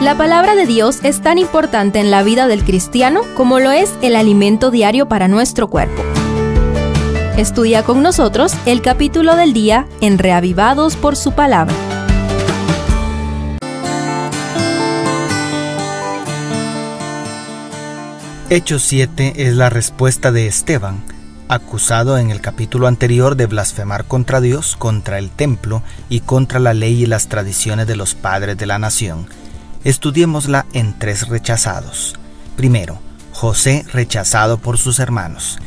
La palabra de Dios es tan importante en la vida del cristiano como lo es el alimento diario para nuestro cuerpo. Estudia con nosotros el capítulo del día en Reavivados por su palabra. Hechos 7 es la respuesta de Esteban, acusado en el capítulo anterior de blasfemar contra Dios, contra el templo y contra la ley y las tradiciones de los padres de la nación. Estudiémosla en tres rechazados. Primero, José rechazado por sus hermanos.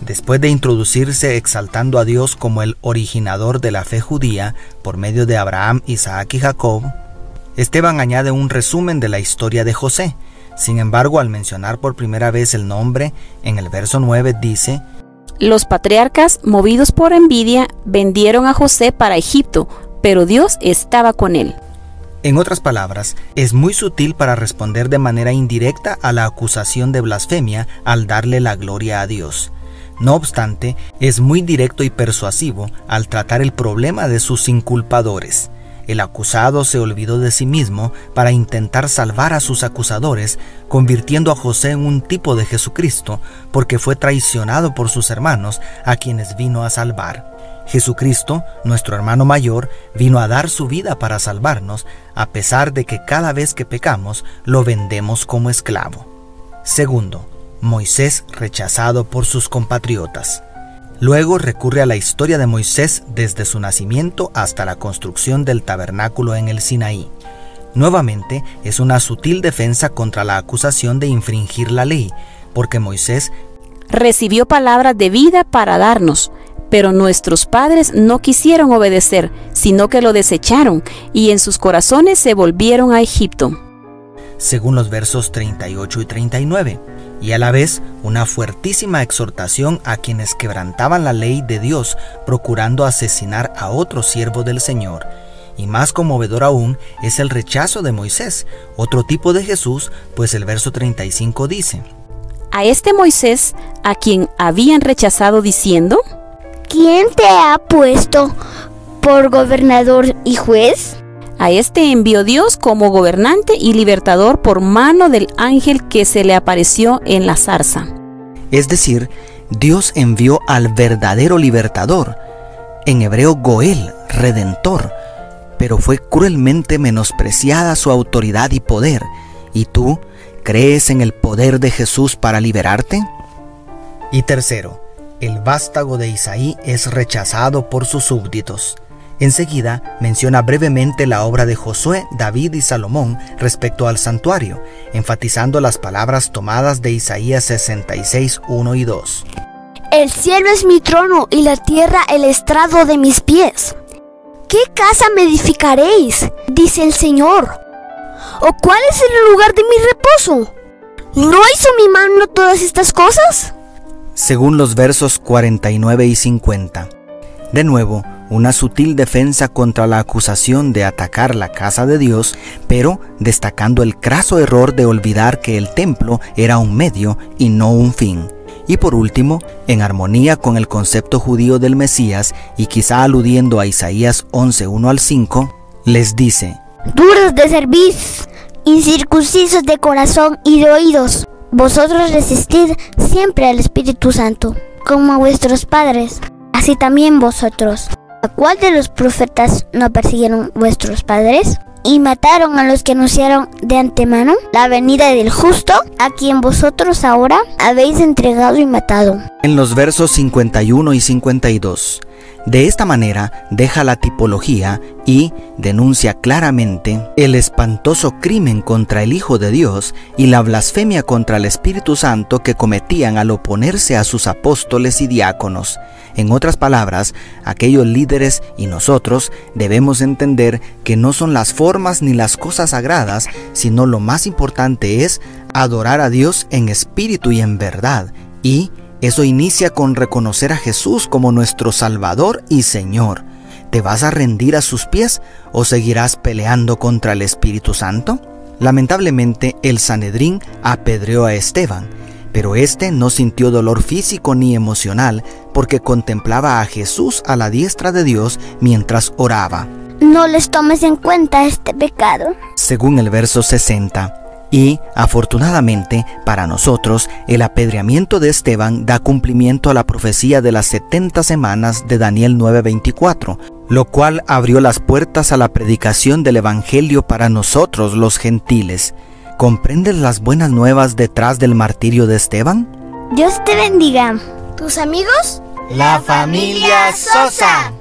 Después de introducirse exaltando a Dios como el originador de la fe judía por medio de Abraham, Isaac y Jacob, Esteban añade un resumen de la historia de José. Sin embargo, al mencionar por primera vez el nombre, en el verso 9 dice, Los patriarcas, movidos por envidia, vendieron a José para Egipto, pero Dios estaba con él. En otras palabras, es muy sutil para responder de manera indirecta a la acusación de blasfemia al darle la gloria a Dios. No obstante, es muy directo y persuasivo al tratar el problema de sus inculpadores. El acusado se olvidó de sí mismo para intentar salvar a sus acusadores, convirtiendo a José en un tipo de Jesucristo, porque fue traicionado por sus hermanos, a quienes vino a salvar. Jesucristo, nuestro hermano mayor, vino a dar su vida para salvarnos, a pesar de que cada vez que pecamos lo vendemos como esclavo. Segundo, Moisés rechazado por sus compatriotas. Luego recurre a la historia de Moisés desde su nacimiento hasta la construcción del tabernáculo en el Sinaí. Nuevamente es una sutil defensa contra la acusación de infringir la ley, porque Moisés recibió palabras de vida para darnos, pero nuestros padres no quisieron obedecer, sino que lo desecharon, y en sus corazones se volvieron a Egipto. Según los versos 38 y 39, y a la vez una fuertísima exhortación a quienes quebrantaban la ley de Dios, procurando asesinar a otro siervo del Señor. Y más conmovedor aún es el rechazo de Moisés, otro tipo de Jesús, pues el verso 35 dice, A este Moisés, a quien habían rechazado diciendo, ¿Quién te ha puesto por gobernador y juez? A este envió Dios como gobernante y libertador por mano del ángel que se le apareció en la zarza. Es decir, Dios envió al verdadero libertador, en hebreo Goel, redentor, pero fue cruelmente menospreciada su autoridad y poder. ¿Y tú crees en el poder de Jesús para liberarte? Y tercero, el vástago de Isaí es rechazado por sus súbditos. Enseguida menciona brevemente la obra de Josué, David y Salomón respecto al santuario, enfatizando las palabras tomadas de Isaías 66, 1 y 2. El cielo es mi trono y la tierra el estrado de mis pies. ¿Qué casa me edificaréis? dice el Señor. ¿O cuál es el lugar de mi reposo? ¿No hizo mi mano todas estas cosas? Según los versos 49 y 50. De nuevo, una sutil defensa contra la acusación de atacar la casa de Dios, pero destacando el craso error de olvidar que el templo era un medio y no un fin. Y por último, en armonía con el concepto judío del Mesías y quizá aludiendo a Isaías 11.1 al 5, les dice, Duros de cerviz, incircuncisos de corazón y de oídos, vosotros resistid siempre al Espíritu Santo, como a vuestros padres, así también vosotros. ¿A cuál de los profetas no persiguieron vuestros padres? Y mataron a los que anunciaron de antemano la venida del justo, a quien vosotros ahora habéis entregado y matado. En los versos 51 y 52, de esta manera deja la tipología y denuncia claramente el espantoso crimen contra el Hijo de Dios y la blasfemia contra el Espíritu Santo que cometían al oponerse a sus apóstoles y diáconos. En otras palabras, aquellos líderes y nosotros debemos entender que no son las formas ni las cosas sagradas, sino lo más importante es adorar a Dios en espíritu y en verdad y eso inicia con reconocer a Jesús como nuestro Salvador y Señor. ¿Te vas a rendir a sus pies o seguirás peleando contra el Espíritu Santo? Lamentablemente, el Sanedrín apedreó a Esteban, pero éste no sintió dolor físico ni emocional porque contemplaba a Jesús a la diestra de Dios mientras oraba. No les tomes en cuenta este pecado. según el verso 60. Y, afortunadamente, para nosotros, el apedreamiento de Esteban da cumplimiento a la profecía de las 70 semanas de Daniel 9:24, lo cual abrió las puertas a la predicación del Evangelio para nosotros los gentiles. ¿Comprendes las buenas nuevas detrás del martirio de Esteban? Dios te bendiga. ¿Tus amigos? La familia Sosa.